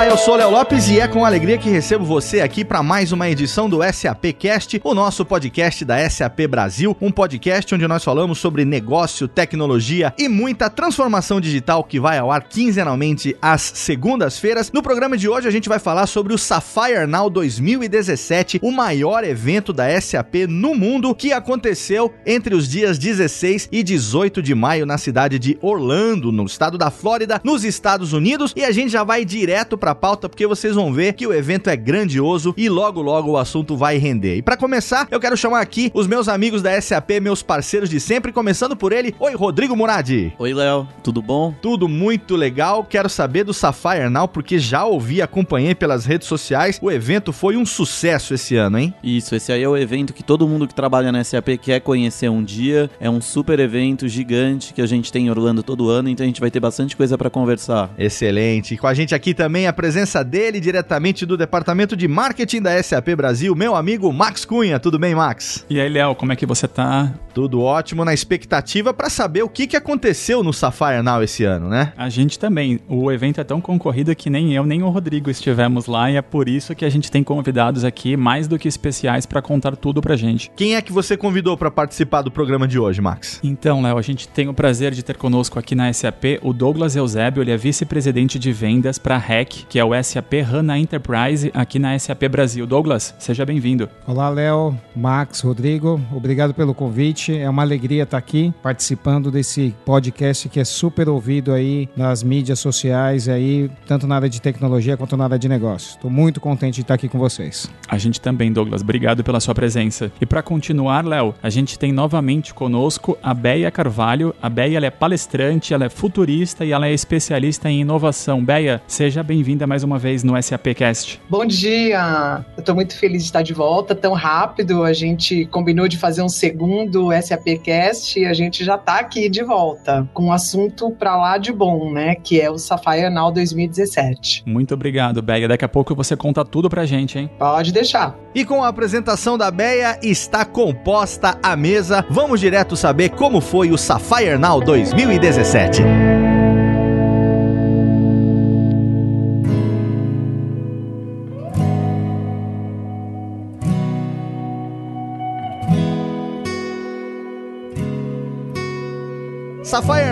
Olá, eu sou Léo Lopes e é com alegria que recebo você aqui para mais uma edição do SAP Cast, o nosso podcast da SAP Brasil, um podcast onde nós falamos sobre negócio, tecnologia e muita transformação digital que vai ao ar quinzenalmente às segundas-feiras. No programa de hoje a gente vai falar sobre o Sapphire Now 2017, o maior evento da SAP no mundo que aconteceu entre os dias 16 e 18 de maio na cidade de Orlando, no estado da Flórida, nos Estados Unidos, e a gente já vai direto para a pauta porque vocês vão ver que o evento é grandioso e logo logo o assunto vai render. E para começar, eu quero chamar aqui os meus amigos da SAP, meus parceiros de sempre, começando por ele. Oi, Rodrigo Muradi. Oi, Léo. Tudo bom? Tudo muito legal. Quero saber do Sapphire Now porque já ouvi, acompanhei pelas redes sociais. O evento foi um sucesso esse ano, hein? Isso, esse aí é o evento que todo mundo que trabalha na SAP quer conhecer um dia. É um super evento gigante que a gente tem em Orlando todo ano, então a gente vai ter bastante coisa para conversar. Excelente. Com a gente aqui também a presença dele diretamente do departamento de marketing da SAP Brasil, meu amigo Max Cunha. Tudo bem, Max? E aí, Léo, como é que você tá? Tudo ótimo, na expectativa para saber o que, que aconteceu no Sapphire Now esse ano, né? A gente também. O evento é tão concorrido que nem eu nem o Rodrigo estivemos lá e é por isso que a gente tem convidados aqui mais do que especiais para contar tudo pra gente. Quem é que você convidou para participar do programa de hoje, Max? Então, Léo, a gente tem o prazer de ter conosco aqui na SAP o Douglas Eusébio, ele é vice-presidente de vendas para REC, que é o SAP HANA Enterprise aqui na SAP Brasil. Douglas, seja bem-vindo. Olá, Léo, Max, Rodrigo, obrigado pelo convite. É uma alegria estar aqui participando desse podcast que é super ouvido aí nas mídias sociais aí, tanto na área de tecnologia quanto na área de negócios. Estou muito contente de estar aqui com vocês. A gente também, Douglas. Obrigado pela sua presença. E para continuar, Léo, a gente tem novamente conosco a Beia Carvalho. A Beia ela é palestrante, ela é futurista e ela é especialista em inovação. Beia, seja bem-vinda mais uma vez no SAPcast. Bom dia! Eu estou muito feliz de estar de volta tão rápido. A gente combinou de fazer um segundo SAPcast e a gente já está aqui de volta com um assunto para lá de bom, né? Que é o Sapphire Now 2017. Muito obrigado, Beia. Daqui a pouco você conta tudo pra gente, hein? Pode deixar. E com a apresentação da Beia, está composta a mesa. Vamos direto saber como foi o Sapphire Now 2017.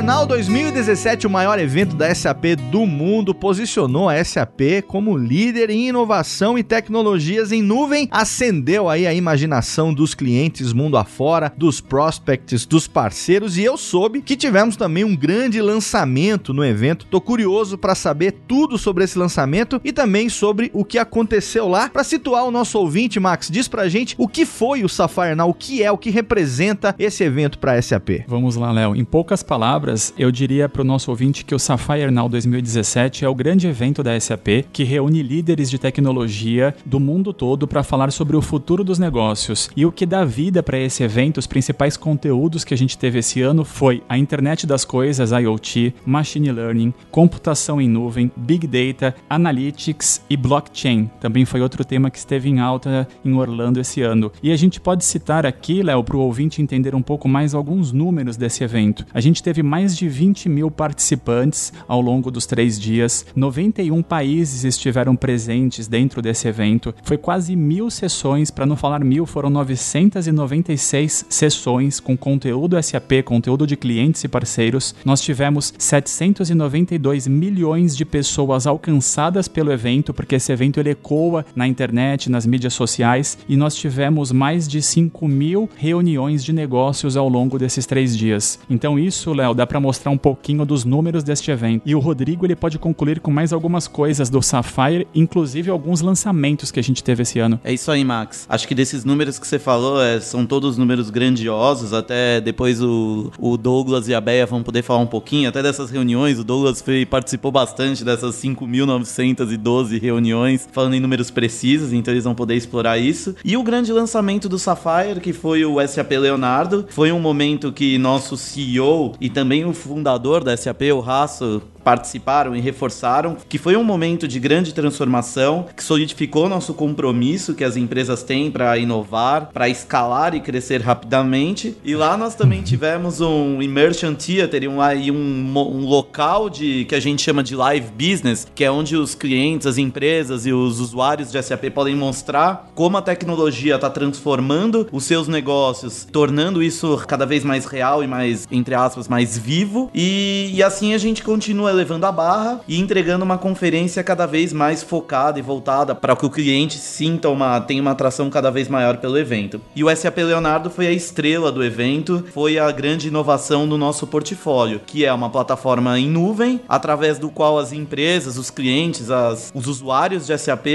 Now 2017, o maior evento da SAP do mundo, posicionou a SAP como líder em inovação e tecnologias em nuvem, acendeu aí a imaginação dos clientes mundo afora, dos prospects, dos parceiros e eu soube que tivemos também um grande lançamento no evento. Tô curioso para saber tudo sobre esse lançamento e também sobre o que aconteceu lá. Para situar o nosso ouvinte, Max, diz pra gente o que foi o Now, o que é, o que representa esse evento para a SAP. Vamos lá, Léo. Em poucas palavras, eu diria para o nosso ouvinte que o Sapphire Now 2017 é o grande evento da SAP que reúne líderes de tecnologia do mundo todo para falar sobre o futuro dos negócios. E o que dá vida para esse evento, os principais conteúdos que a gente teve esse ano foi a internet das coisas, IoT, machine learning, computação em nuvem, big data, analytics e blockchain. Também foi outro tema que esteve em alta em Orlando esse ano. E a gente pode citar aqui, Léo, para o ouvinte entender um pouco mais alguns números desse evento. A gente teve mais de 20 mil participantes ao longo dos três dias, 91 países estiveram presentes dentro desse evento, foi quase mil sessões, para não falar mil, foram 996 sessões com conteúdo SAP, conteúdo de clientes e parceiros. Nós tivemos 792 milhões de pessoas alcançadas pelo evento, porque esse evento ele ecoa na internet, nas mídias sociais, e nós tivemos mais de 5 mil reuniões de negócios ao longo desses três dias. Então isso, Léo, dá para mostrar um pouquinho dos números deste evento. E o Rodrigo ele pode concluir com mais algumas coisas do Sapphire, inclusive alguns lançamentos que a gente teve esse ano. É isso aí, Max. Acho que desses números que você falou, é, são todos números grandiosos. Até depois o, o Douglas e a Beia vão poder falar um pouquinho, até dessas reuniões. O Douglas foi, participou bastante dessas 5.912 reuniões, falando em números precisos, então eles vão poder explorar isso. E o grande lançamento do Sapphire, que foi o SAP Leonardo, foi um momento que nosso CEO e também o fundador da SAP, o Raço, participaram e reforçaram que foi um momento de grande transformação que solidificou nosso compromisso que as empresas têm para inovar, para escalar e crescer rapidamente. E lá nós também tivemos um immersion theater, um, um, um local de que a gente chama de live business, que é onde os clientes, as empresas e os usuários de SAP podem mostrar como a tecnologia está transformando os seus negócios, tornando isso cada vez mais real e mais, entre aspas, mais vivo. E, e assim a gente continua elevando a barra e entregando uma conferência cada vez mais focada e voltada para que o cliente sinta uma tenha uma atração cada vez maior pelo evento. E o SAP Leonardo foi a estrela do evento, foi a grande inovação do nosso portfólio, que é uma plataforma em nuvem através do qual as empresas, os clientes, as, os usuários de SAP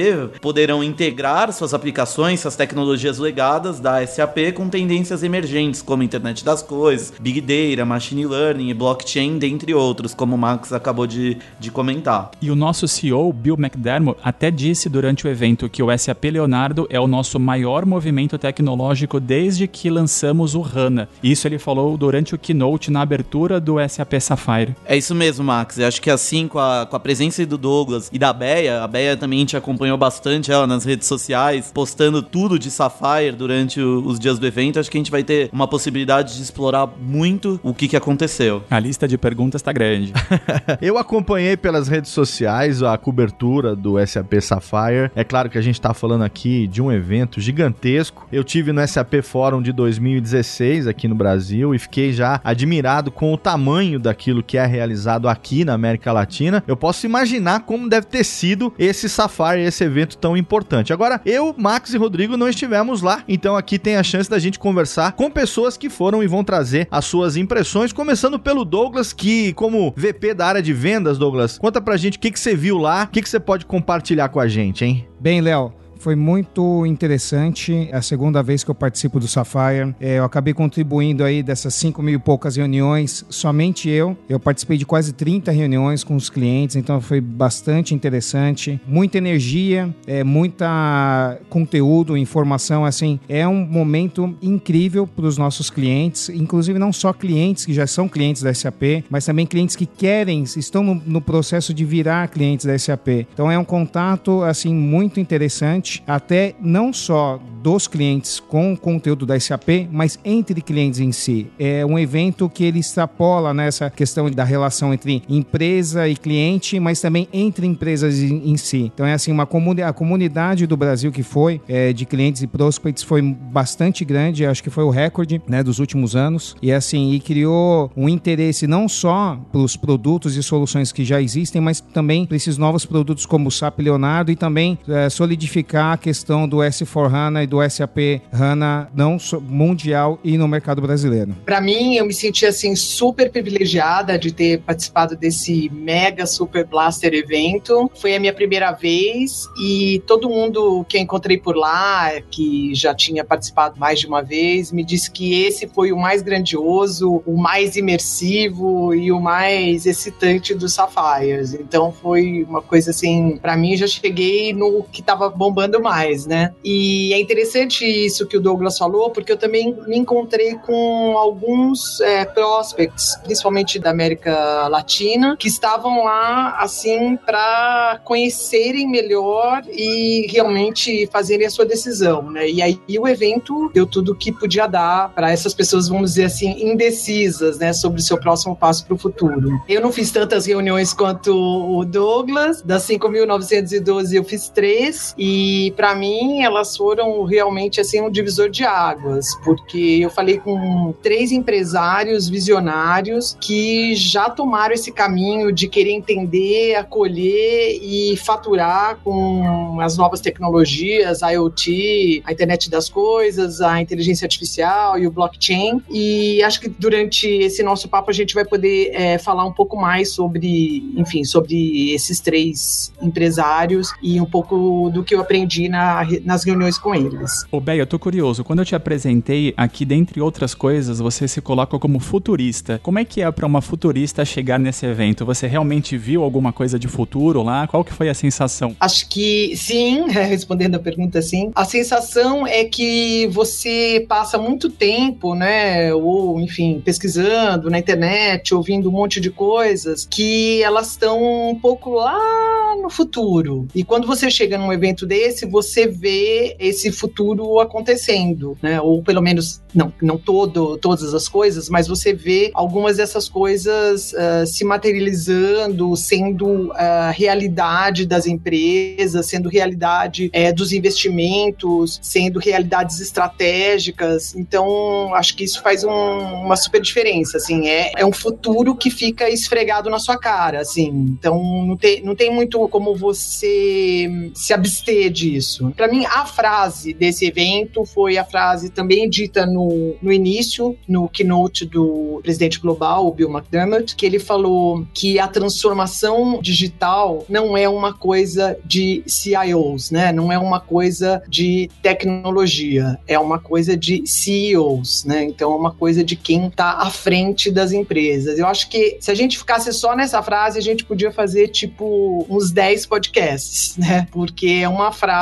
poderão integrar suas aplicações, suas tecnologias legadas da SAP com tendências emergentes como internet das coisas, big data, machine learning e blockchain, dentre outros, como o Max acabou de, de comentar. E o nosso CEO, Bill McDermott, até disse durante o evento que o SAP Leonardo é o nosso maior movimento tecnológico desde que lançamos o HANA. Isso ele falou durante o keynote na abertura do SAP Sapphire. É isso mesmo, Max. Eu acho que assim, com a, com a presença do Douglas e da Beia, a Beia também te acompanhou bastante ela nas redes sociais, postando tudo de Sapphire durante o, os dias do evento. Acho que a gente vai ter uma possibilidade de explorar muito o que, que aconteceu. A lista de perguntas está grande. Eu acompanhei pelas redes sociais a cobertura do SAP Sapphire. É claro que a gente está falando aqui de um evento gigantesco. Eu tive no SAP Forum de 2016 aqui no Brasil e fiquei já admirado com o tamanho daquilo que é realizado aqui na América Latina. Eu posso imaginar como deve ter sido esse Sapphire, esse evento tão importante. Agora, eu, Max e Rodrigo não estivemos lá, então aqui tem a chance da gente conversar com pessoas que foram e vão trazer as suas impressões, começando pelo Douglas, que como VP da área de vendas, Douglas, conta pra gente o que, que você viu lá, o que, que você pode compartilhar com a gente, hein? Bem, Léo, foi muito interessante. É a segunda vez que eu participo do Sapphire. É, eu acabei contribuindo aí dessas 5 mil e poucas reuniões, somente eu. Eu participei de quase 30 reuniões com os clientes, então foi bastante interessante. Muita energia, é, muita conteúdo, informação. Assim, é um momento incrível para os nossos clientes, inclusive não só clientes que já são clientes da SAP, mas também clientes que querem, estão no, no processo de virar clientes da SAP. Então é um contato assim muito interessante até não só dos clientes com o conteúdo da SAP, mas entre clientes em si. É um evento que ele extrapola nessa questão da relação entre empresa e cliente, mas também entre empresas em, si. Então é assim, uma comuni a comunidade do Brasil que foi é, de clientes e prospects foi bastante grande, acho que foi o recorde né, dos últimos anos. E assim, e criou um interesse não só para os produtos e soluções que já existem, mas também para esses novos produtos como o SAP Leonardo e também é, solidificar a questão do S4HANA e do SAP HANA não mundial e no mercado brasileiro? Para mim, eu me senti assim super privilegiada de ter participado desse mega super blaster evento. Foi a minha primeira vez e todo mundo que eu encontrei por lá, que já tinha participado mais de uma vez, me disse que esse foi o mais grandioso, o mais imersivo e o mais excitante dos Sapphires. Então foi uma coisa assim, para mim já cheguei no que tava bombando mais, né? E é interessante isso que o Douglas falou, porque eu também me encontrei com alguns é, prospects, principalmente da América Latina, que estavam lá, assim, para conhecerem melhor e realmente fazerem a sua decisão, né? E aí o evento deu tudo que podia dar para essas pessoas, vamos dizer assim, indecisas, né, sobre o seu próximo passo para o futuro. Eu não fiz tantas reuniões quanto o Douglas, das 5.912 eu fiz três, e e para mim elas foram realmente assim um divisor de águas, porque eu falei com três empresários visionários que já tomaram esse caminho de querer entender, acolher e faturar com as novas tecnologias, a IoT, a internet das coisas, a inteligência artificial e o blockchain. E acho que durante esse nosso papo a gente vai poder é, falar um pouco mais sobre, enfim, sobre esses três empresários e um pouco do que eu aprendi na, nas reuniões com eles. Ô, Bé, eu tô curioso. Quando eu te apresentei aqui, dentre outras coisas, você se coloca como futurista. Como é que é para uma futurista chegar nesse evento? Você realmente viu alguma coisa de futuro lá? Qual que foi a sensação? Acho que sim, respondendo a pergunta sim. A sensação é que você passa muito tempo, né, ou enfim, pesquisando na internet, ouvindo um monte de coisas que elas estão um pouco lá no futuro. E quando você chega num evento desse, você vê esse futuro acontecendo, né? Ou pelo menos não, não todo, todas as coisas, mas você vê algumas dessas coisas uh, se materializando, sendo uh, realidade das empresas, sendo realidade uh, dos investimentos, sendo realidades estratégicas. Então, acho que isso faz um, uma super diferença, assim, é, é um futuro que fica esfregado na sua cara, assim. Então, não tem, não tem muito como você se abster disso. Para mim, a frase desse evento foi a frase também dita no no, início, no keynote do presidente global, o Bill McDermott, que ele falou que a transformação digital não é uma coisa de CIOs, né? Não é uma coisa de tecnologia, é uma coisa de CEOs, né? Então é uma coisa de quem está à frente das empresas. Eu acho que se a gente ficasse só nessa frase, a gente podia fazer tipo uns 10 podcasts, né? Porque é uma frase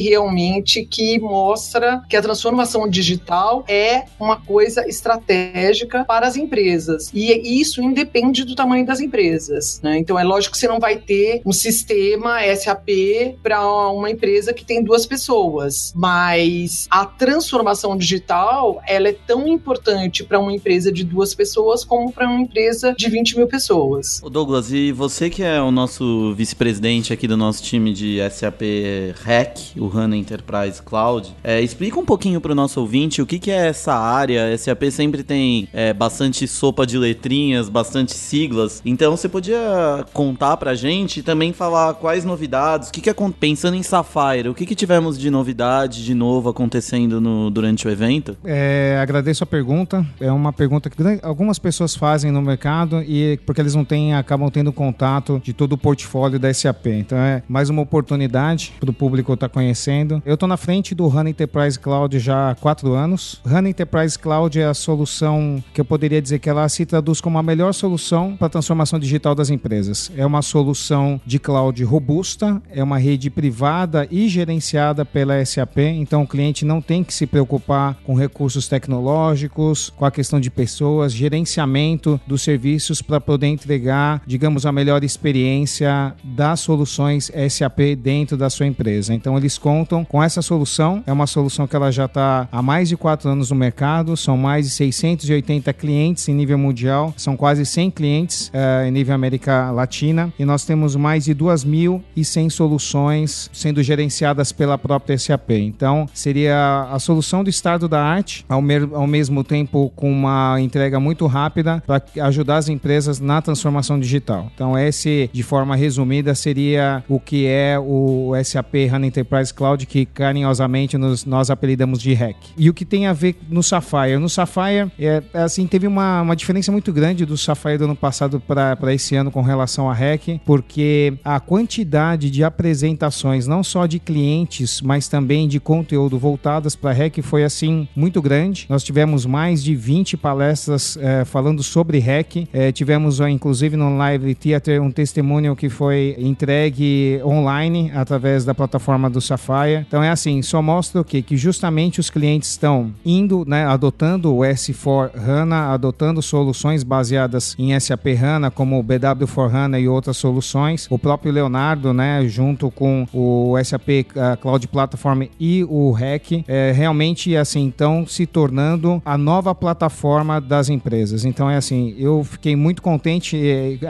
realmente que mostra que a transformação digital é uma coisa estratégica para as empresas. E isso independe do tamanho das empresas. Né? Então é lógico que você não vai ter um sistema SAP para uma empresa que tem duas pessoas, mas a transformação digital ela é tão importante para uma empresa de duas pessoas como para uma empresa de 20 mil pessoas. Douglas, e você que é o nosso vice-presidente aqui do nosso time de SAP REC, o HANA Enterprise Cloud, é, explica um pouquinho para o nosso ouvinte o que, que é essa área, SAP sempre tem é, bastante sopa de letrinhas, bastante siglas. Então você podia contar pra gente e também falar quais novidades, o que, que é pensando em Sapphire, o que, que tivemos de novidade de novo acontecendo no, durante o evento? É, agradeço a pergunta. É uma pergunta que algumas pessoas fazem no mercado e porque eles não têm, acabam tendo contato de todo o portfólio da SAP. Então é mais uma oportunidade para o público estar tá conhecendo. Eu estou na frente do HANA Enterprise Cloud já há quatro anos. HANA Enterprise Cloud é a solução que eu poderia dizer que ela se traduz como a melhor solução para a transformação digital das empresas. É uma solução de cloud robusta, é uma rede privada e gerenciada pela SAP, então o cliente não tem que se preocupar com recursos tecnológicos, com a questão de pessoas, gerenciamento dos serviços para poder entregar, digamos, a melhor experiência das soluções SAP dentro da sua empresa. Então eles contam com essa solução, é uma solução que ela já está há mais de quatro anos no mercado, são mais de 680 clientes em nível mundial, são quase 100 clientes uh, em nível América Latina e nós temos mais de 2.100 soluções sendo gerenciadas pela própria SAP. Então, seria a solução do estado da arte, ao, ao mesmo tempo com uma entrega muito rápida para ajudar as empresas na transformação digital. Então, esse, de forma resumida, seria o que é o SAP HANA Enterprise Cloud, que carinhosamente nos, nós apelidamos de REC. E o que tem a ver no Sapphire. No Sapphire, é, assim, teve uma, uma diferença muito grande do Sapphire do ano passado para esse ano com relação à REC, porque a quantidade de apresentações, não só de clientes, mas também de conteúdo voltadas para a REC foi, assim, muito grande. Nós tivemos mais de 20 palestras é, falando sobre REC. É, tivemos, inclusive, no Live Theater, um testemunho que foi entregue online através da plataforma do Sapphire. Então, é assim, só mostra o quê? Que justamente os clientes estão indo né, adotando o S4 HANA, adotando soluções baseadas em SAP HANA, como o BW4 HANA e outras soluções. O próprio Leonardo, né, junto com o SAP Cloud Platform e o REC, é, realmente, assim, então se tornando a nova plataforma das empresas. Então, é assim, eu fiquei muito contente.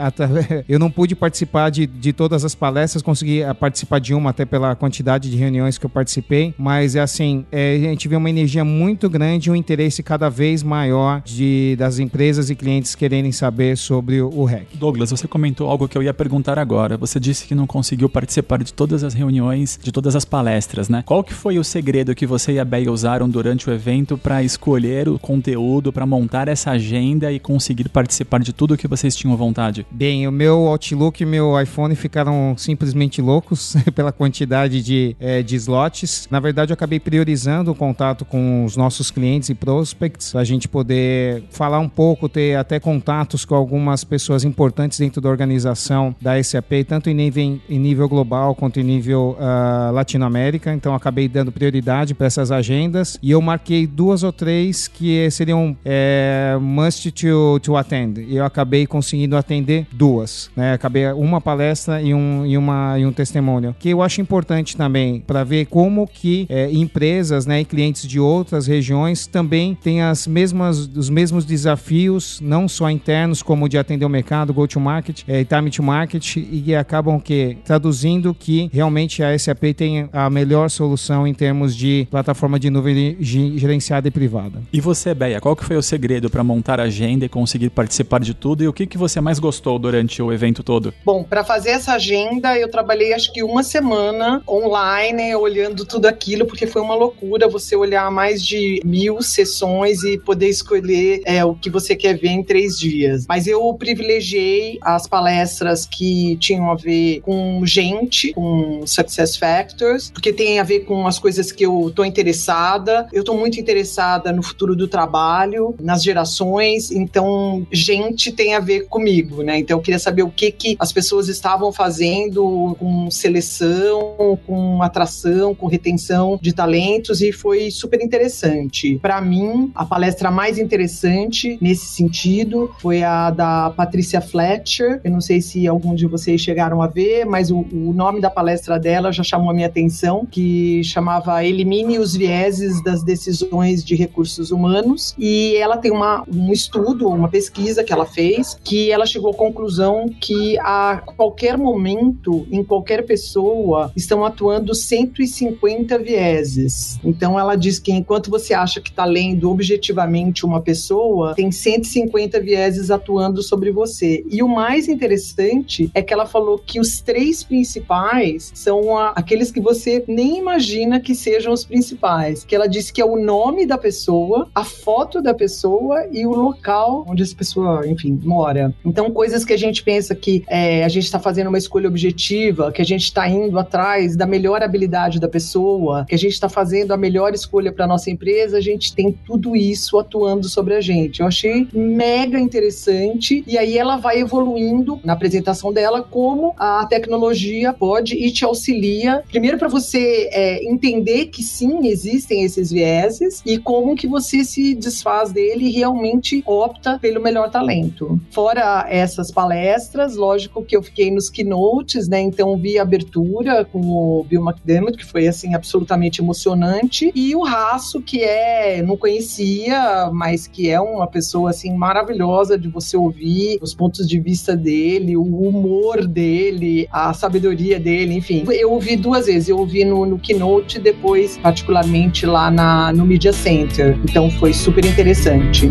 eu não pude participar de, de todas as palestras, consegui eh, participar de uma até pela quantidade de reuniões que eu participei, mas, é assim, é, a gente vê uma energia muito grande de um interesse cada vez maior de, das empresas e clientes quererem saber sobre o REC. Douglas, você comentou algo que eu ia perguntar agora. Você disse que não conseguiu participar de todas as reuniões, de todas as palestras, né? Qual que foi o segredo que você e a Bey usaram durante o evento para escolher o conteúdo, para montar essa agenda e conseguir participar de tudo que vocês tinham vontade? Bem, o meu Outlook e meu iPhone ficaram simplesmente loucos pela quantidade de, é, de slots. Na verdade, eu acabei priorizando o contato com os nossos clientes e prospects, a gente poder falar um pouco, ter até contatos com algumas pessoas importantes dentro da organização da SAP, tanto em nível, em nível global quanto em nível uh, Latinoamérica. Então, acabei dando prioridade para essas agendas e eu marquei duas ou três que seriam é, must to, to attend. E eu acabei conseguindo atender duas. Né? Acabei uma palestra e um, e uma, e um testemunho. Que eu acho importante também para ver como que é, empresas né, e clientes de outras regiões também têm as mesmas, os mesmos desafios, não só internos, como de atender o mercado, go to market, é, time to market, e acabam que traduzindo que realmente a SAP tem a melhor solução em termos de plataforma de nuvem gerenciada e privada. E você, Beia, qual que foi o segredo para montar a agenda e conseguir participar de tudo? E o que, que você mais gostou durante o evento todo? Bom, para fazer essa agenda, eu trabalhei acho que uma semana online, olhando tudo aquilo, porque foi uma loucura você olhar mais de mil sessões e poder escolher é, o que você quer ver em três dias. Mas eu privilegiei as palestras que tinham a ver com gente, com success factors, porque tem a ver com as coisas que eu tô interessada. Eu tô muito interessada no futuro do trabalho, nas gerações, então gente tem a ver comigo, né? Então eu queria saber o que que as pessoas estavam fazendo com seleção, com atração, com retenção de talentos e foi super interessante. Para mim, a palestra mais interessante nesse sentido foi a da Patrícia Fletcher. Eu não sei se algum de vocês chegaram a ver, mas o, o nome da palestra dela já chamou a minha atenção, que chamava Elimine os vieses das decisões de recursos humanos. E ela tem uma, um estudo, uma pesquisa que ela fez, que ela chegou à conclusão que a qualquer momento, em qualquer pessoa, estão atuando 150 vieses. Então ela diz que enquanto você acha que está lendo objetivamente uma pessoa, tem 150 vieses atuando sobre você. E o mais interessante é que ela falou que os três principais são a, aqueles que você nem imagina que sejam os principais. Que ela disse que é o nome da pessoa, a foto da pessoa e o local onde essa pessoa, enfim, mora. Então, coisas que a gente pensa que é, a gente está fazendo uma escolha objetiva, que a gente está indo atrás da melhor habilidade da pessoa, que a gente está fazendo a melhor escolha para nossa empresa, a gente tem tudo isso atuando sobre a gente. Eu achei mega interessante e aí ela vai evoluindo na apresentação dela como a tecnologia pode e te auxilia primeiro para você é, entender que sim existem esses vieses e como que você se desfaz dele e realmente opta pelo melhor talento. Fora essas palestras, lógico que eu fiquei nos keynotes, né? Então vi a abertura com o Bill McDermott, que foi assim absolutamente emocionante, e o Raço, que é não conhecia, mas que é uma pessoa assim maravilhosa de você ouvir os pontos de vista dele, o humor dele, a sabedoria dele, enfim. Eu ouvi duas vezes, eu ouvi no, no keynote depois, particularmente lá na, no Media Center. Então foi super interessante.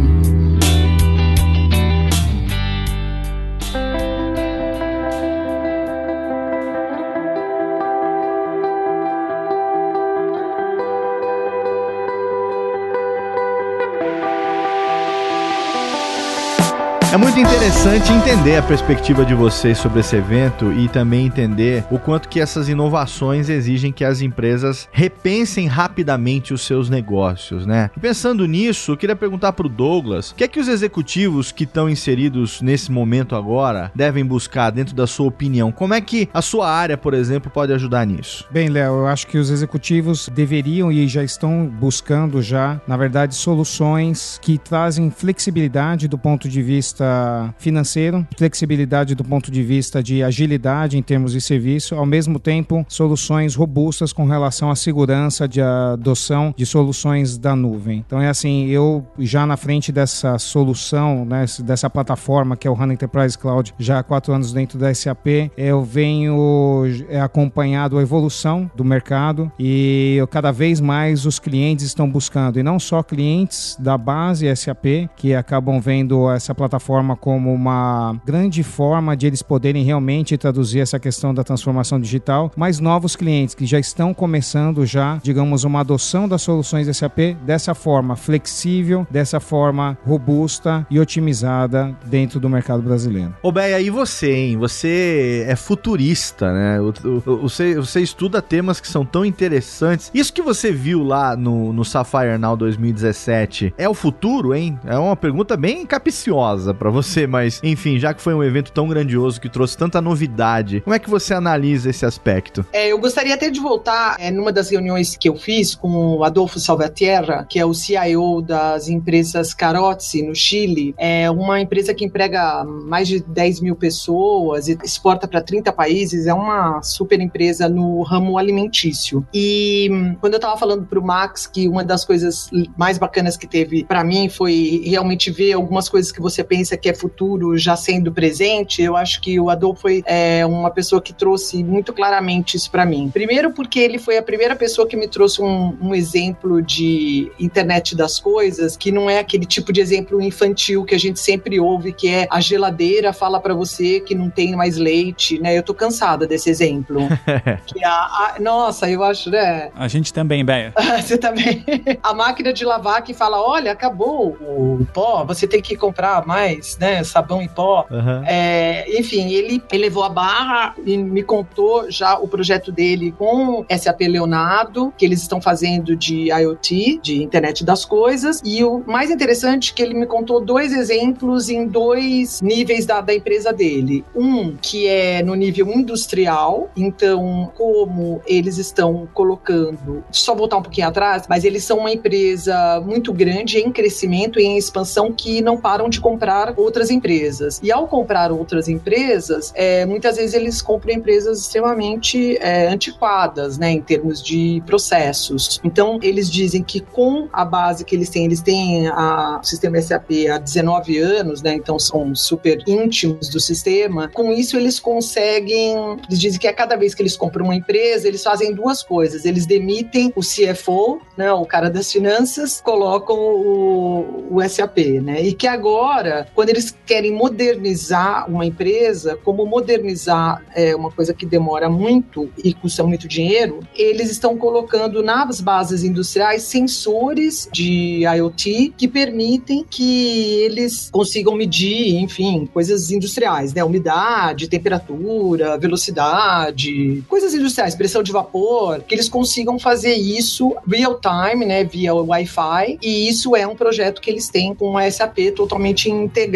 É muito interessante entender a perspectiva de vocês sobre esse evento e também entender o quanto que essas inovações exigem que as empresas repensem rapidamente os seus negócios, né? Pensando nisso, eu queria perguntar para o Douglas, o que é que os executivos que estão inseridos nesse momento agora devem buscar dentro da sua opinião? Como é que a sua área, por exemplo, pode ajudar nisso? Bem, Léo, eu acho que os executivos deveriam e já estão buscando já, na verdade, soluções que trazem flexibilidade do ponto de vista vista financeiro, flexibilidade do ponto de vista de agilidade em termos de serviço, ao mesmo tempo soluções robustas com relação à segurança de adoção de soluções da nuvem. Então é assim, eu já na frente dessa solução, né, dessa plataforma que é o HANA Enterprise Cloud, já há quatro anos dentro da SAP, eu venho é, acompanhado a evolução do mercado e eu, cada vez mais os clientes estão buscando, e não só clientes da base SAP, que acabam vendo essa plataforma forma como uma grande forma de eles poderem realmente traduzir essa questão da transformação digital, mas novos clientes que já estão começando já, digamos, uma adoção das soluções SAP dessa forma flexível, dessa forma robusta e otimizada dentro do mercado brasileiro. Ô Beia, e você, hein? Você é futurista, né? Você, você estuda temas que são tão interessantes. Isso que você viu lá no, no Sapphire Now 2017 é o futuro, hein? É uma pergunta bem capiciosa para você, mas enfim, já que foi um evento tão grandioso que trouxe tanta novidade, como é que você analisa esse aspecto? É, eu gostaria até de voltar é, numa das reuniões que eu fiz com o Adolfo Salvatierra, que é o CIO das empresas Carozzi, no Chile. É uma empresa que emprega mais de 10 mil pessoas e exporta para 30 países. É uma super empresa no ramo alimentício. E hum, quando eu estava falando para o Max que uma das coisas mais bacanas que teve para mim foi realmente ver algumas coisas que você pensa que é futuro já sendo presente, eu acho que o Adolfo foi é, uma pessoa que trouxe muito claramente isso para mim. Primeiro porque ele foi a primeira pessoa que me trouxe um, um exemplo de internet das coisas que não é aquele tipo de exemplo infantil que a gente sempre ouve, que é a geladeira fala para você que não tem mais leite, né? Eu tô cansada desse exemplo. a, a, nossa, eu acho, né? A gente também, Beia. você também. a máquina de lavar que fala, olha, acabou o pó, você tem que comprar mais, né? Sabão em pó. Uhum. É, enfim, ele, ele levou a barra e me contou já o projeto dele com SAP Leonardo, que eles estão fazendo de IoT, de internet das coisas. E o mais interessante é que ele me contou dois exemplos em dois níveis da, da empresa dele. Um que é no nível industrial, então como eles estão colocando, só voltar um pouquinho atrás, mas eles são uma empresa muito grande em crescimento e em expansão que não param de comprar outras empresas. E ao comprar outras empresas, é, muitas vezes eles compram empresas extremamente é, antiquadas, né, em termos de processos. Então eles dizem que com a base que eles têm, eles têm a, o sistema SAP há 19 anos, né, então são super íntimos do sistema. Com isso eles conseguem, eles dizem que a cada vez que eles compram uma empresa, eles fazem duas coisas. Eles demitem o CFO, né, o cara das finanças, colocam o, o SAP, né? E que agora, quando eles querem modernizar uma empresa, como modernizar é uma coisa que demora muito e custa muito dinheiro, eles estão colocando nas bases industriais sensores de IoT que permitem que eles consigam medir, enfim, coisas industriais, né? Umidade, temperatura, velocidade, coisas industriais, pressão de vapor, que eles consigam fazer isso real time, né, via Wi-Fi, e isso é um projeto que eles têm com o SAP totalmente integrado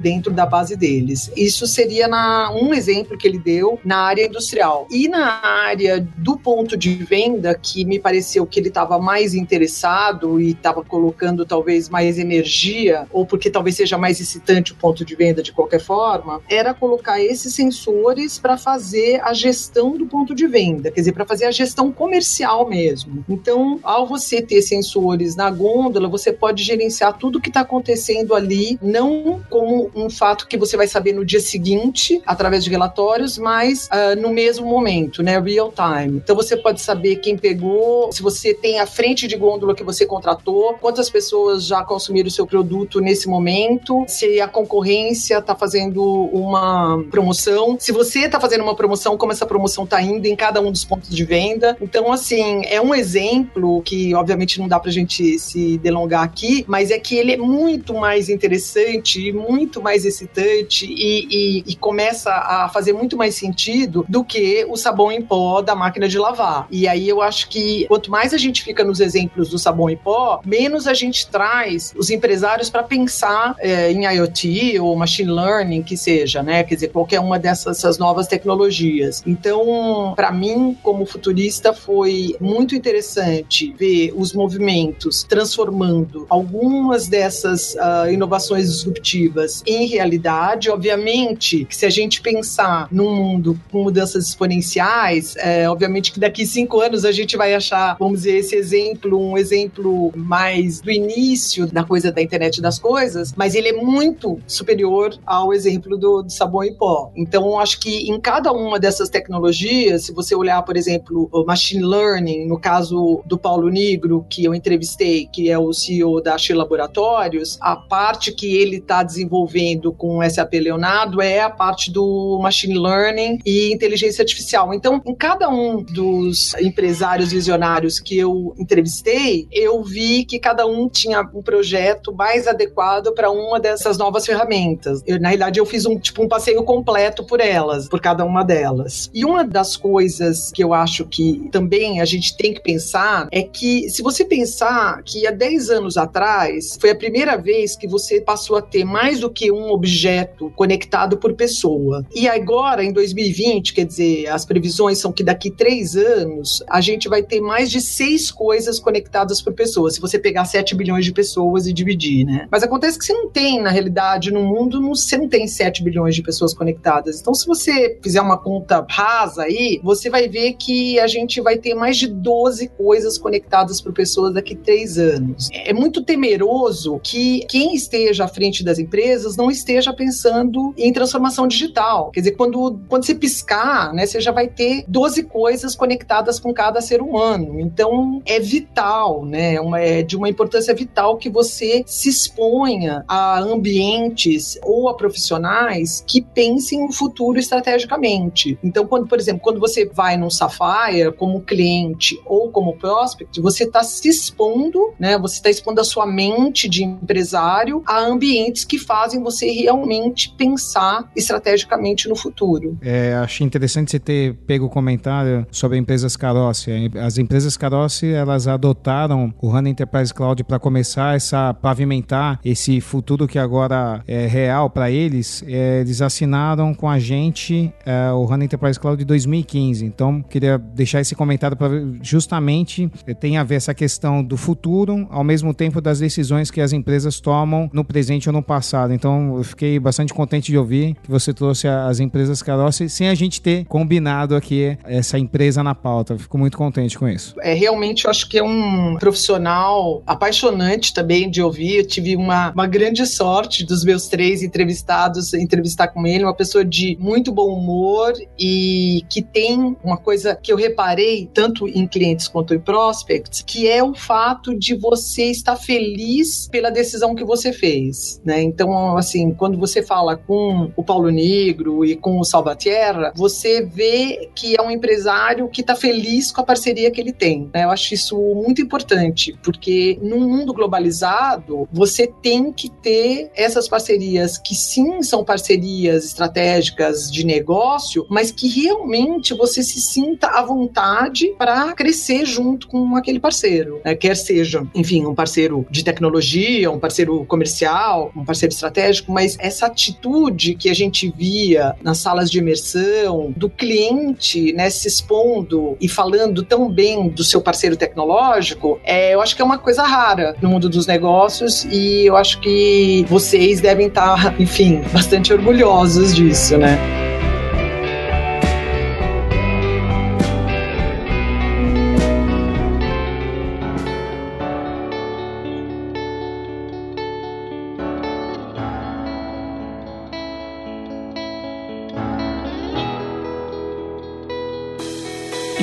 dentro da base deles. Isso seria na, um exemplo que ele deu na área industrial. E na área do ponto de venda, que me pareceu que ele estava mais interessado e estava colocando talvez mais energia, ou porque talvez seja mais excitante o ponto de venda de qualquer forma, era colocar esses sensores para fazer a gestão do ponto de venda, quer dizer, para fazer a gestão comercial mesmo. Então, ao você ter sensores na gôndola, você pode gerenciar tudo que está acontecendo ali, não como um fato que você vai saber no dia seguinte, através de relatórios, mas uh, no mesmo momento, né? Real time. Então você pode saber quem pegou, se você tem a frente de gôndola que você contratou, quantas pessoas já consumiram o seu produto nesse momento, se a concorrência está fazendo uma promoção, se você está fazendo uma promoção, como essa promoção está indo em cada um dos pontos de venda. Então, assim, é um exemplo que, obviamente, não dá para a gente se delongar aqui, mas é que ele é muito mais interessante, muito mais excitante e, e, e começa a fazer muito mais sentido do que o sabão em pó da máquina de lavar. E aí eu acho que quanto mais a gente fica nos exemplos do sabão em pó, menos a gente traz os empresários para pensar é, em IoT ou machine learning, que seja, né? Quer dizer, qualquer uma dessas novas tecnologias. Então, para mim, como futurista, foi muito interessante ver os movimentos transformando algumas dessas uh, inovações disruptivas em realidade. Obviamente, que se a gente pensar num mundo com mudanças exponenciais, é, obviamente que daqui cinco anos a gente vai achar, vamos dizer, esse exemplo um exemplo mais do início da coisa da internet das coisas, mas ele é muito superior ao exemplo do, do sabão em pó. Então, acho que em cada uma dessas tecnologias, se você olhar, por exemplo, o machine learning, no caso do Paulo Nigro, que eu entrevistei, que é o CEO da X Laboratórios, a parte que ele está desenvolvendo com o SAP Leonardo é a parte do machine learning e inteligência artificial. Então, em cada um dos empresários visionários que eu entrevistei, eu vi que cada um tinha um projeto mais adequado para uma dessas novas ferramentas. Eu, na realidade, eu fiz um tipo um passeio completo por elas, por cada uma delas. E uma das coisas que eu acho que também a gente tem que pensar é que se você pensar que há 10 anos atrás foi a primeira vez que você passou a ter mais do que um objeto conectado por pessoa. E agora, em 2020, quer dizer, as previsões são que daqui três anos a gente vai ter mais de seis coisas conectadas por pessoa. Se você pegar 7 bilhões de pessoas e dividir, né? Mas acontece que você não tem, na realidade, no mundo, você não tem 7 bilhões de pessoas conectadas. Então, se você fizer uma conta rasa aí, você vai ver que a gente vai ter mais de 12 coisas conectadas por pessoas daqui três anos. É muito temeroso que quem esteja à frente das empresas não esteja pensando em transformação digital. Quer dizer, quando, quando você piscar, né, você já vai ter 12 coisas conectadas com cada ser humano. Então, é vital, né? Uma, é de uma importância vital que você se exponha a ambientes ou a profissionais que pensem no futuro estrategicamente. Então, quando, por exemplo, quando você vai num Sapphire como cliente ou como prospect, você está se expondo, né? Você está expondo a sua mente de empresário a ambientes que fazem você realmente pensar estrategicamente no futuro. É, interessante você ter pego o comentário sobre empresas Carosse. As empresas Carosse, elas adotaram o HANA Enterprise Cloud para começar essa pavimentar esse futuro que agora é real para eles. É, eles assinaram com a gente é, o HANA Enterprise Cloud de 2015. Então, queria deixar esse comentário para justamente é, tem a ver essa questão do futuro, ao mesmo tempo das decisões que as empresas tomam no presente ou no passado. Então, eu fiquei bastante contente de ouvir que você trouxe as empresas Carosse sem a gente ter combinado aqui essa empresa na pauta. Fico muito contente com isso. É realmente, eu acho que é um profissional apaixonante também de ouvir. Eu tive uma, uma grande sorte dos meus três entrevistados entrevistar com ele, uma pessoa de muito bom humor e que tem uma coisa que eu reparei tanto em clientes quanto em prospects, que é o fato de você estar feliz pela decisão que você fez, né? Então, assim, quando você fala com o Paulo Negro e com o Salvatierra, você vê que é um empresário que está feliz com a parceria que ele tem. Né? Eu acho isso muito importante, porque num mundo globalizado, você tem que ter essas parcerias que sim são parcerias estratégicas de negócio, mas que realmente você se sinta à vontade para crescer junto com aquele parceiro. Né? Quer seja, enfim, um parceiro de tecnologia, um parceiro comercial, um parceiro estratégico, mas essa atitude que a gente via nas salas de imersão, do cliente né, se expondo e falando tão bem do seu parceiro tecnológico, é, eu acho que é uma coisa rara no mundo dos negócios e eu acho que vocês devem estar, enfim, bastante orgulhosos disso, né?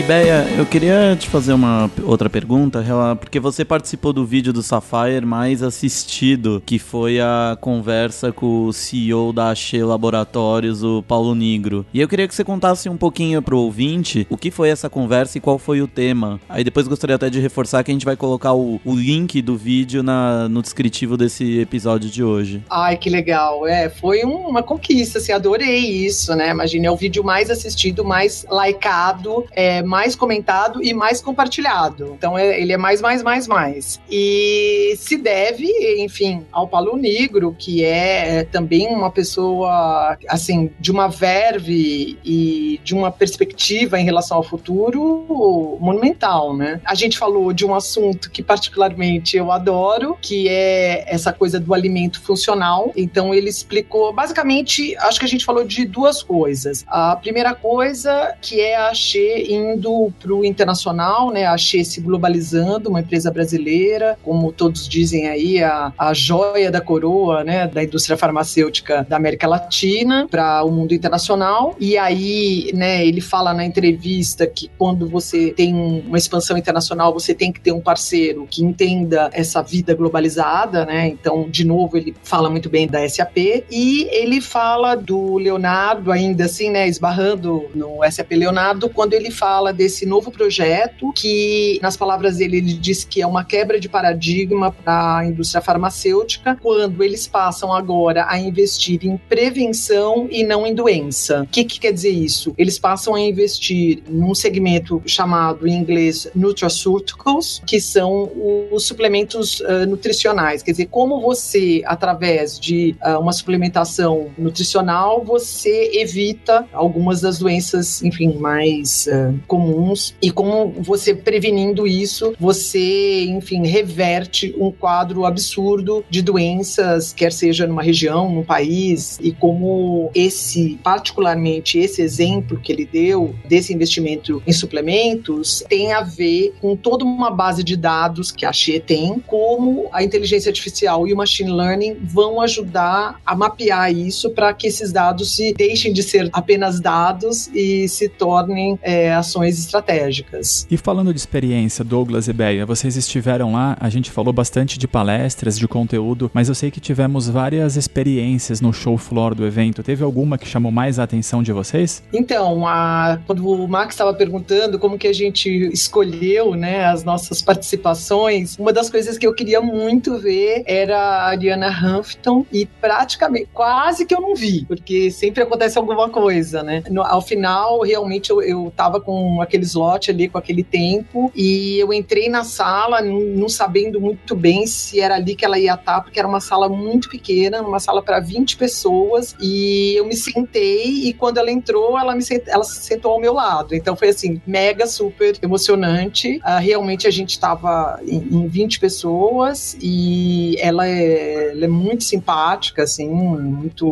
Beia, eu queria te fazer uma outra pergunta, porque você participou do vídeo do Sapphire mais assistido, que foi a conversa com o CEO da Axê Laboratórios, o Paulo Negro. E eu queria que você contasse um pouquinho pro ouvinte o que foi essa conversa e qual foi o tema. Aí depois gostaria até de reforçar que a gente vai colocar o, o link do vídeo na, no descritivo desse episódio de hoje. Ai, que legal. É, foi uma conquista, assim, adorei isso, né? Imagina, é o vídeo mais assistido, mais likeado, é, mais mais comentado e mais compartilhado. Então é, ele é mais, mais, mais, mais. E se deve, enfim, ao Paulo Negro, que é, é também uma pessoa, assim, de uma verve e de uma perspectiva em relação ao futuro monumental, né? A gente falou de um assunto que particularmente eu adoro, que é essa coisa do alimento funcional. Então ele explicou, basicamente, acho que a gente falou de duas coisas. A primeira coisa que é a Xê em indo para o internacional, né? Se globalizando, uma empresa brasileira, como todos dizem aí, a, a joia da coroa, né? Da indústria farmacêutica da América Latina para o mundo internacional. E aí, né? Ele fala na entrevista que quando você tem uma expansão internacional, você tem que ter um parceiro que entenda essa vida globalizada, né? Então, de novo, ele fala muito bem da SAP e ele fala do Leonardo ainda assim, né? Esbarrando no SAP Leonardo quando ele fala desse novo projeto que, nas palavras dele, ele diz que é uma quebra de paradigma para a indústria farmacêutica quando eles passam agora a investir em prevenção e não em doença. O que, que quer dizer isso? Eles passam a investir num segmento chamado em inglês nutraceuticals, que são os suplementos uh, nutricionais. Quer dizer, como você, através de uh, uma suplementação nutricional, você evita algumas das doenças, enfim, mais uh, comuns e como você prevenindo isso, você, enfim, reverte um quadro absurdo de doenças, quer seja numa região, num país, e como esse, particularmente esse exemplo que ele deu desse investimento em suplementos, tem a ver com toda uma base de dados que a Xie tem, como a inteligência artificial e o machine learning vão ajudar a mapear isso para que esses dados se deixem de ser apenas dados e se tornem é, ações estratégicas. E falando de experiência, Douglas e Beia, vocês estiveram lá, a gente falou bastante de palestras, de conteúdo, mas eu sei que tivemos várias experiências no show floor do evento. Teve alguma que chamou mais a atenção de vocês? Então, a, quando o Max estava perguntando como que a gente escolheu né, as nossas participações, uma das coisas que eu queria muito ver era a Ariana Huffington e praticamente, quase que eu não vi, porque sempre acontece alguma coisa, né? No, ao final, realmente, eu, eu tava com aquele slot ali, com aquele tempo, e eu entrei na sala não, sabendo muito bem se era ali que ela ia estar, porque era uma sala muito pequena, uma sala para 20 pessoas, e eu me sentei, e quando ela entrou, ela, me sent, ela se sentou ao meu lado. Então foi assim, mega super emocionante. Uh, realmente a gente estava em, em 20 pessoas e ela é, ela é muito simpática, assim, muito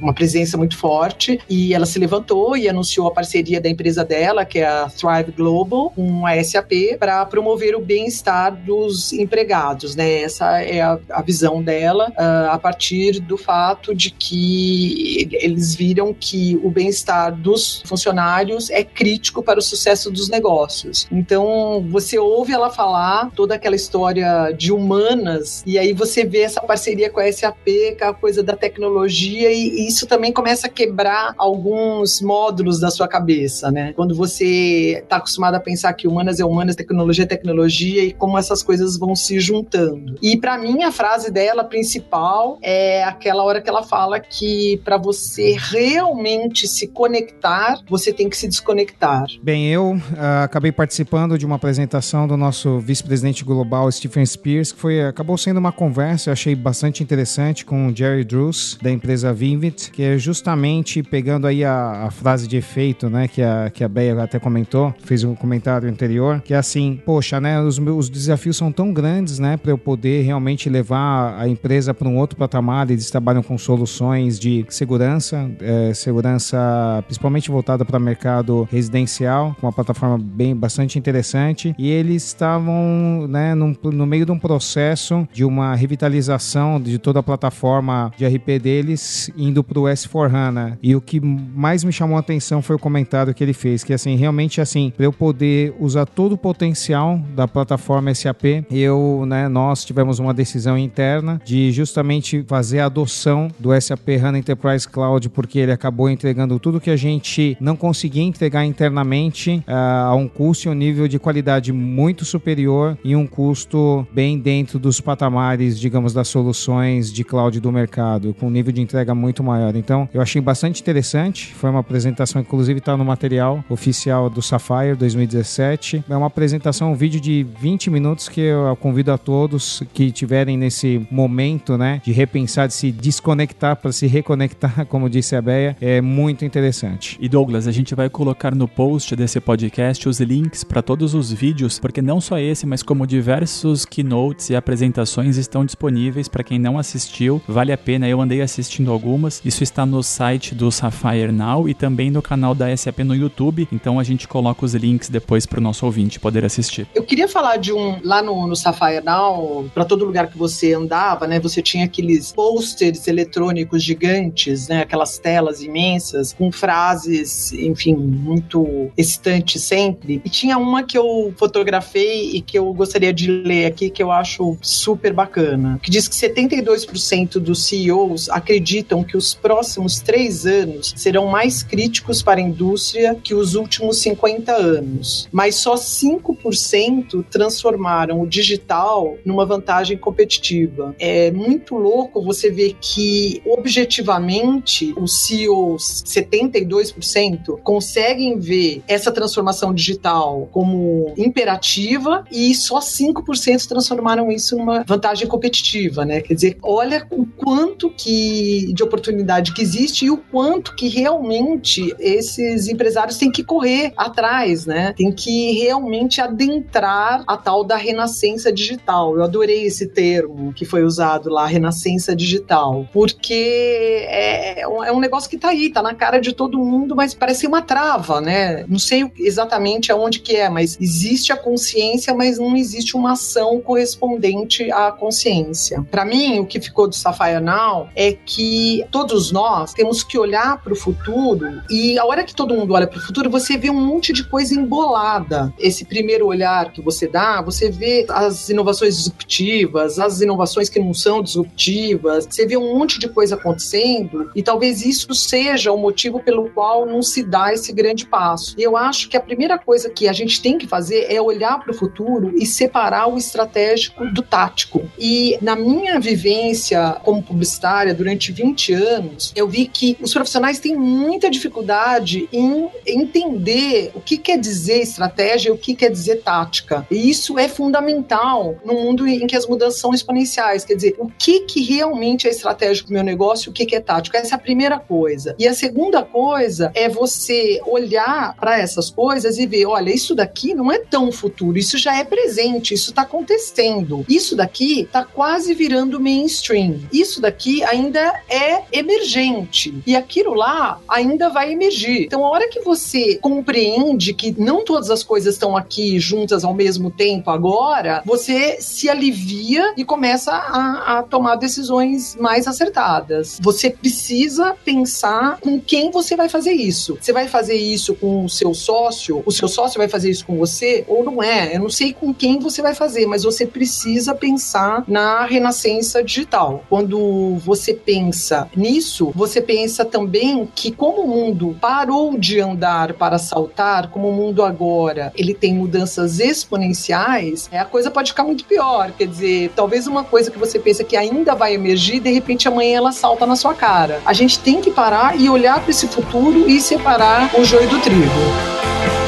uma presença muito forte. E ela se levantou e anunciou a parceria da empresa dela, que é a Thrive Global, com a SAP, para promover o bem-estar dos empregados, né? Essa é a, a visão dela uh, a partir do fato de que eles viram que o bem-estar dos funcionários é crítico para o sucesso dos negócios. Então, você ouve ela falar toda aquela história de humanas e aí você vê essa parceria com a SAP, com a coisa da tecnologia e isso também começa a quebrar alguns módulos da sua cabeça, né? Quando você está acostumado a pensar que humanas é humanas, tecnologia é tecnologia e como essas coisas vão se juntando. E para mim a frase dela principal é aquela hora que ela fala que para você realmente se conectar, você tem que se desconectar. Bem, eu uh, acabei participando de uma apresentação do nosso vice-presidente global Stephen Spears, que foi acabou sendo uma conversa, eu achei bastante interessante com o Jerry Drews da empresa Vinvit, que é justamente pegando aí a, a frase de efeito, né, que a que a Beia até comentou, fez um comentário anterior, que é assim, poxa, né, os meus desafios são tão grandes, né, para eu poder realmente levar a empresa para um outro patamar. Eles trabalham com soluções de segurança, é, segurança principalmente voltada para o mercado residencial, com uma plataforma bem bastante interessante. E eles estavam, né, num, no meio de um processo de uma revitalização de toda a plataforma de RP deles indo para o S4 HANA. E o que mais me chamou a atenção foi o comentário que ele fez, que assim, realmente assim, para eu poder usar todo o potencial da plataforma SAP, eu, né, nós tivemos uma decisão interna de justamente fazer a adoção do SAP HANA Enterprise Cloud, porque ele acabou entregando tudo que a gente não conseguia entregar internamente uh, a um custo e um nível de qualidade muito superior e um custo bem dentro dos patamares, digamos, das soluções de cloud do mercado, com um nível de entrega muito maior. Então, eu achei bastante interessante. Foi uma apresentação, inclusive está no material oficial do Sapphire 2017. É uma apresentação, um vídeo de 20 minutos que eu convido a todos que tiverem nesse momento, né, de repensar, de se desconectar para se reconectar, como disse a Beia, é muito interessante. E Douglas, a gente vai colocar no post desse podcast os links para todos os vídeos, porque não só esse, mas como diversos keynotes e apresentações estão disponíveis para quem não assistiu. Vale a pena, eu andei assistindo algumas. Isso está no site do Sapphire Now e também no canal da SAP no YouTube. Então a gente coloca os links depois para o nosso ouvinte poder assistir. Eu queria falar de um lá no, no Sapphire Now, para todo lugar que você andava, né? Você tinha aqueles posters eletrônicos gigantes, né? Aquelas telas imensas com frases, enfim, muito excitantes sempre. E tinha uma que eu fotografei e que eu gostaria de ler aqui que eu acho super bacana, que diz que 72% dos CEOs acreditam que os próximos três anos serão mais críticos para a indústria que os últimos 50 anos, mas só 5% transformaram o digital numa vantagem competitiva. É muito louco você ver que, objetivamente, os CEOs, 72%, conseguem ver essa transformação digital como imperativa e só 5% transformaram isso numa vantagem competitiva, né? Quer dizer, olha o quanto que de oportunidade que existe e o quanto que realmente esses empresários têm que correr atrás, né? Tem que realmente adentrar a tal da renascença digital. Eu adorei esse termo que foi usado lá, renascença digital, porque é, é um negócio que tá aí, tá na cara de todo mundo, mas parece uma trava, né? Não sei exatamente aonde que é, mas existe a consciência, mas não existe uma ação correspondente à consciência. Para mim, o que ficou do Sapphire Now é que todos nós temos que olhar para o futuro e a hora que todo mundo olha para o futuro, você vê um monte de coisa embolada. Esse primeiro olhar que você dá, você vê as inovações disruptivas, as inovações que não são disruptivas, você vê um monte de coisa acontecendo e talvez isso seja o motivo pelo qual não se dá esse grande passo. Eu acho que a primeira coisa que a gente tem que fazer é olhar para o futuro e separar o estratégico do tático. E na minha vivência como publicitária durante 20 anos, eu vi que os profissionais têm muita dificuldade em entender o que quer dizer estratégia e o que quer dizer tática. E isso é fundamental no mundo em que as mudanças são exponenciais. Quer dizer, o que, que realmente é estratégico no meu negócio e o que, que é tático? Essa é a primeira coisa. E a segunda coisa é você olhar para essas coisas e ver: olha, isso daqui não é tão futuro, isso já é presente, isso está acontecendo. Isso daqui está quase virando mainstream. Isso daqui ainda é emergente. E aquilo lá ainda vai emergir. Então, a hora que você compreende que não todas as coisas estão aqui juntas ao mesmo tempo agora, você se alivia e começa a, a tomar decisões mais acertadas. Você precisa pensar com quem você vai fazer isso. Você vai fazer isso com o seu sócio? O seu sócio vai fazer isso com você? Ou não é? Eu não sei com quem você vai fazer, mas você precisa pensar na renascença digital. Quando você pensa nisso, você pensa também que como o mundo parou de andar para saltar, como o mundo agora ele tem mudanças exponenciais, é, a coisa pode ficar muito pior. Quer dizer, talvez uma coisa que você pensa que ainda vai emergir, de repente amanhã ela salta na sua cara. A gente tem que parar e olhar para esse futuro e separar o joio do trigo.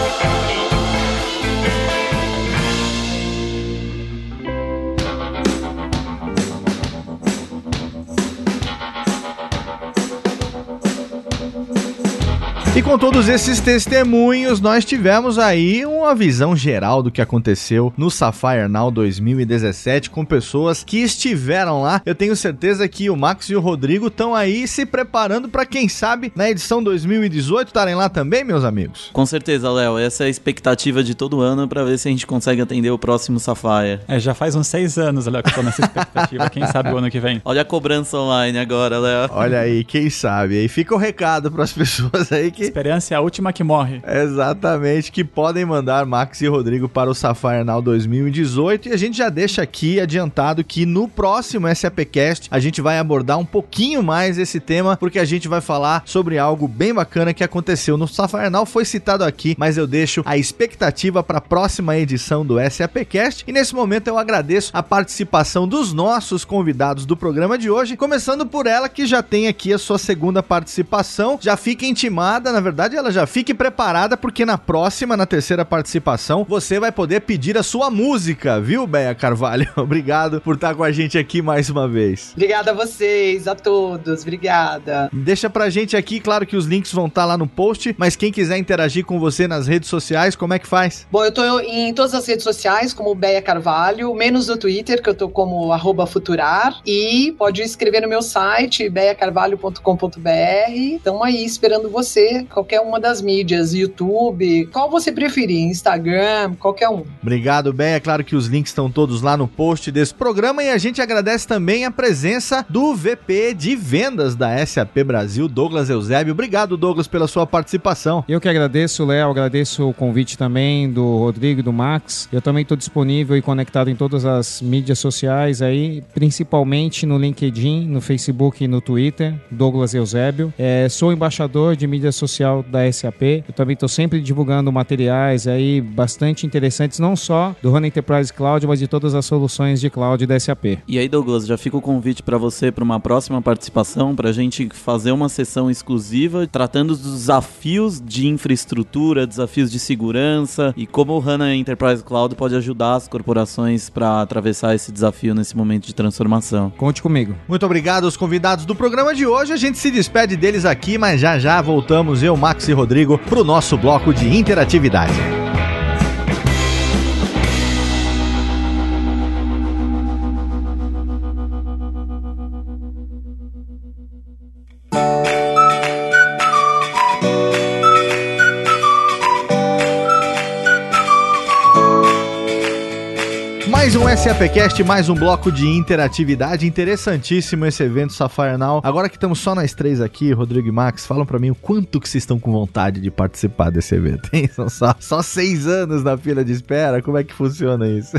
Com todos esses testemunhos, nós tivemos aí uma visão geral do que aconteceu no Sapphire Now 2017 com pessoas que estiveram lá. Eu tenho certeza que o Max e o Rodrigo estão aí se preparando para quem sabe na edição 2018 estarem lá também, meus amigos. Com certeza, Léo. Essa é a expectativa de todo ano para ver se a gente consegue atender o próximo Sapphire. É, já faz uns seis anos, Léo, que eu tô nessa expectativa. quem sabe o ano que vem? Olha a cobrança online agora, Léo. Olha aí, quem sabe. Aí fica o recado para as pessoas aí que Esperança é a última que morre. Exatamente, que podem mandar Max e Rodrigo para o Sapphire Now 2018. E a gente já deixa aqui adiantado que no próximo SAPcast a gente vai abordar um pouquinho mais esse tema, porque a gente vai falar sobre algo bem bacana que aconteceu no Sapphire Now. Foi citado aqui, mas eu deixo a expectativa para a próxima edição do SAPcast. E nesse momento eu agradeço a participação dos nossos convidados do programa de hoje, começando por ela que já tem aqui a sua segunda participação. Já fica intimada, na verdade, ela já fique preparada, porque na próxima, na terceira participação, você vai poder pedir a sua música, viu, Beia Carvalho? Obrigado por estar com a gente aqui mais uma vez. Obrigada a vocês, a todos. Obrigada. Deixa pra gente aqui, claro que os links vão estar lá no post, mas quem quiser interagir com você nas redes sociais, como é que faz? Bom, eu tô em todas as redes sociais, como Beia Carvalho, menos no Twitter, que eu tô como arroba futurar, e pode escrever no meu site, beiacarvalho.com.br. Estamos aí esperando você qualquer uma das mídias, YouTube, qual você preferir, Instagram, qualquer um. Obrigado, bem. É claro que os links estão todos lá no post desse programa e a gente agradece também a presença do VP de vendas da SAP Brasil, Douglas Eusébio. Obrigado, Douglas, pela sua participação. Eu que agradeço, Léo, agradeço o convite também do Rodrigo e do Max. Eu também estou disponível e conectado em todas as mídias sociais aí, principalmente no LinkedIn, no Facebook e no Twitter, Douglas Eusébio. É, sou embaixador de mídia social da SAP. Eu também estou sempre divulgando materiais aí bastante interessantes, não só do HANA Enterprise Cloud, mas de todas as soluções de cloud da SAP. E aí, Douglas, já fica o convite para você para uma próxima participação, para a gente fazer uma sessão exclusiva tratando dos desafios de infraestrutura, desafios de segurança e como o HANA Enterprise Cloud pode ajudar as corporações para atravessar esse desafio nesse momento de transformação. Conte comigo. Muito obrigado aos convidados do programa de hoje. A gente se despede deles aqui, mas já já voltamos, eu, Max e Rodrigo, para o nosso bloco de interatividade. Mais SAPcast, mais um bloco de interatividade. Interessantíssimo esse evento Sapphire Now. Agora que estamos só nós três aqui, Rodrigo e Max, falam para mim o quanto que vocês estão com vontade de participar desse evento, hein? São só, só seis anos na fila de espera. Como é que funciona isso?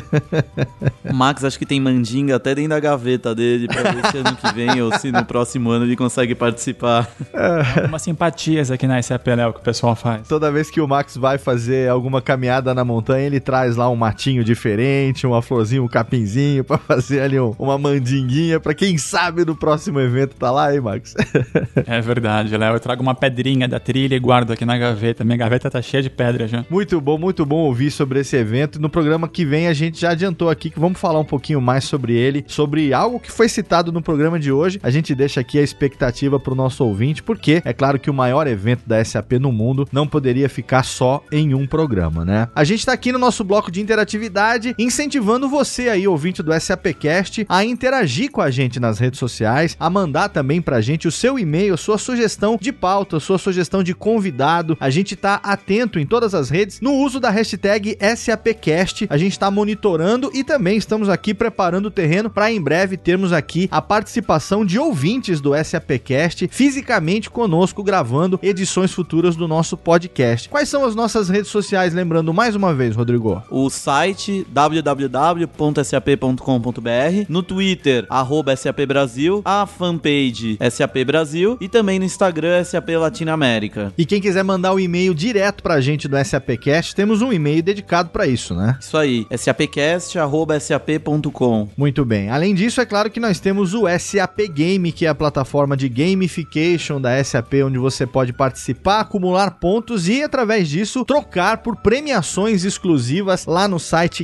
O Max acho que tem mandinga até dentro da gaveta dele pra ver se ano que vem ou se no próximo ano ele consegue participar. Algumas simpatias aqui na SAP, Léo, que o pessoal faz. Toda vez que o Max vai fazer alguma caminhada na montanha, ele traz lá um matinho diferente, uma florzinha, um capinzinho pra fazer ali um- uma mandinguinha pra quem sabe no próximo evento tá lá, hein, Max? É verdade, Léo. Eu trago uma pedrinha da trilha e guardo aqui na gaveta. Minha gaveta tá cheia de pedra já. Muito bom, muito bom ouvir sobre esse evento. No programa que vem a gente já adiantou aqui que vamos falar um pouquinho mais sobre ele, sobre algo que foi citado no programa de hoje. A gente deixa aqui a expectativa pro nosso ouvinte, porque é claro que o maior evento da SAP no mundo não poderia ficar só em um programa, né? A gente tá aqui no nosso bloco de interatividade, incentivando você aí, ouvinte do SAPcast, a interagir com a gente nas redes sociais, a mandar também pra gente o seu e-mail, sua sugestão de pauta, sua sugestão de convidado. A gente tá atento em todas as redes no uso da hashtag SAPcast. A gente tá monitorando e também estamos aqui preparando o terreno para em breve termos aqui a participação de ouvintes do SAPcast fisicamente conosco gravando edições futuras do nosso podcast. Quais são as nossas redes sociais, lembrando mais uma vez, Rodrigo? O site www.sap.com.br, no Twitter, arroba SAP Brasil, a fanpage SAP Brasil e também no Instagram SAP Latinoamérica. E quem quiser mandar o e-mail direto pra gente do SAPcast, temos um e-mail dedicado pra isso, né? Isso aí, sapcast.sap.com. Muito bem. Além disso, é claro que nós temos o SAP Game, que é a plataforma de gamification da SAP, onde você pode participar, acumular pontos e, através disso, trocar por premiações exclusivas lá no site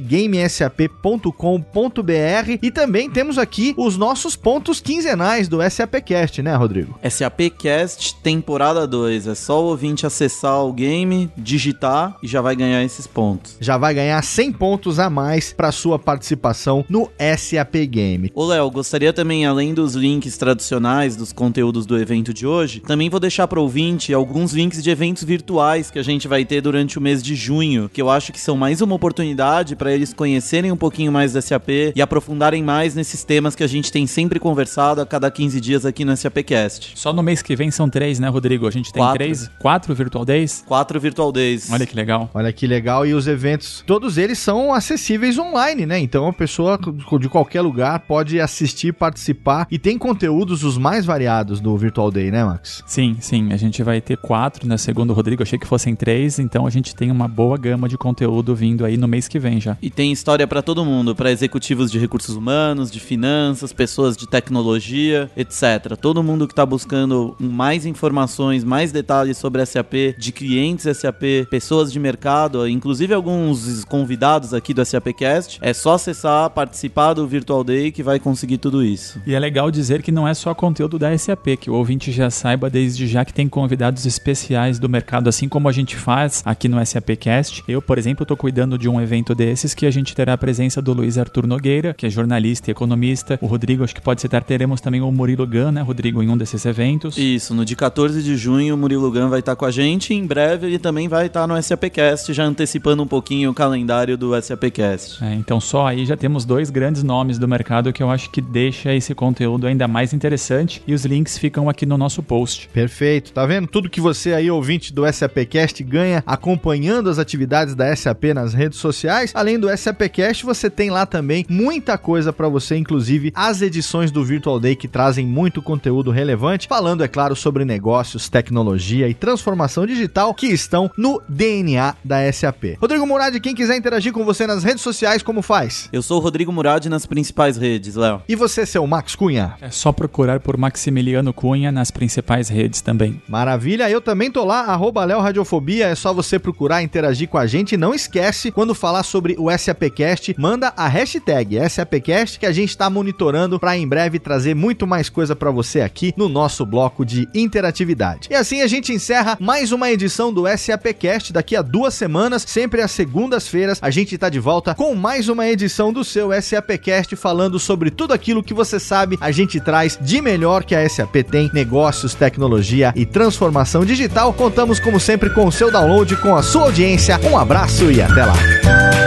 gamesap.com.br. E também temos aqui os nossos pontos quinzenais do SAPcast, né, Rodrigo? SAPcast temporada 2. É só o ouvinte acessar o game, digitar e já vai ganhar esses pontos. Já vai ganhar 100 pontos a mais para sua participação no SAP Game. Ô Léo, gostaria também, além dos links tradicionais dos conteúdos do evento de hoje, também vou deixar para ouvinte alguns links de eventos virtuais que a gente vai ter durante o mês de junho, que eu acho que são mais uma oportunidade para eles conhecerem um pouquinho mais do SAP e aprofundarem mais nesses temas que a gente tem sempre conversado a cada 15 dias aqui no SAPcast. Só no mês que vem são três, né, Rodrigo? A gente tem Quatro. três, quatro Virtual Days. Quatro Virtual Days. Olha que legal. Olha que legal, e os eventos, todos eles são acessíveis online, né? Então a pessoa de qualquer lugar pode assistir, participar e tem conteúdos os mais variados do Virtual Day, né, Max? Sim, sim. A gente vai ter quatro, né? Segundo o Rodrigo, achei que fossem três. Então a gente tem uma boa gama de conteúdo vindo aí no mês que vem já. E tem história para todo mundo, para executivos de recursos humanos, de finanças, pessoas de tecnologia, etc. Todo mundo que está buscando mais informações, mais detalhes sobre SAP, de clientes SAP, pessoas de mercado, inclusive alguns convidados aqui do SAPcast, é só acessar, participar do Virtual Day que vai conseguir tudo isso. E é legal dizer que não é só conteúdo da SAP, que o ouvinte já saiba desde já que tem convidados especiais do mercado, assim como a gente faz aqui no SAPcast. Eu, por exemplo, estou cuidando de um evento desses que a gente terá a presença presença do Luiz Arthur Nogueira, que é jornalista e economista. O Rodrigo, acho que pode citar, teremos também o Murilo Gun, né, Rodrigo, em um desses eventos. Isso, no dia 14 de junho o Murilo Gun vai estar com a gente. Em breve ele também vai estar no SAPcast, já antecipando um pouquinho o calendário do SAPcast. É, então só aí já temos dois grandes nomes do mercado que eu acho que deixa esse conteúdo ainda mais interessante e os links ficam aqui no nosso post. Perfeito, tá vendo? Tudo que você aí, ouvinte do SAPcast, ganha acompanhando as atividades da SAP nas redes sociais. Além do SAPcast, você tem lá também muita coisa para você, inclusive as edições do Virtual Day que trazem muito conteúdo relevante, falando, é claro, sobre negócios, tecnologia e transformação digital que estão no DNA da SAP. Rodrigo Murad, quem quiser interagir com você nas redes sociais, como faz? Eu sou o Rodrigo Murad nas principais redes, Léo. E você, seu Max Cunha? É só procurar por Maximiliano Cunha nas principais redes também. Maravilha, eu também tô lá, arroba Léo Radiofobia, é só você procurar interagir com a gente. Não esquece, quando falar sobre o SAPcast, manda a hashtag SAPcast que a gente está monitorando para em breve trazer muito mais coisa para você aqui no nosso bloco de interatividade. E assim a gente encerra mais uma edição do SAPcast. Daqui a duas semanas, sempre às segundas-feiras, a gente tá de volta com mais uma edição do seu SAPcast falando sobre tudo aquilo que você sabe a gente traz de melhor que a SAP tem, negócios, tecnologia e transformação digital. Contamos como sempre com o seu download, com a sua audiência. Um abraço e até lá.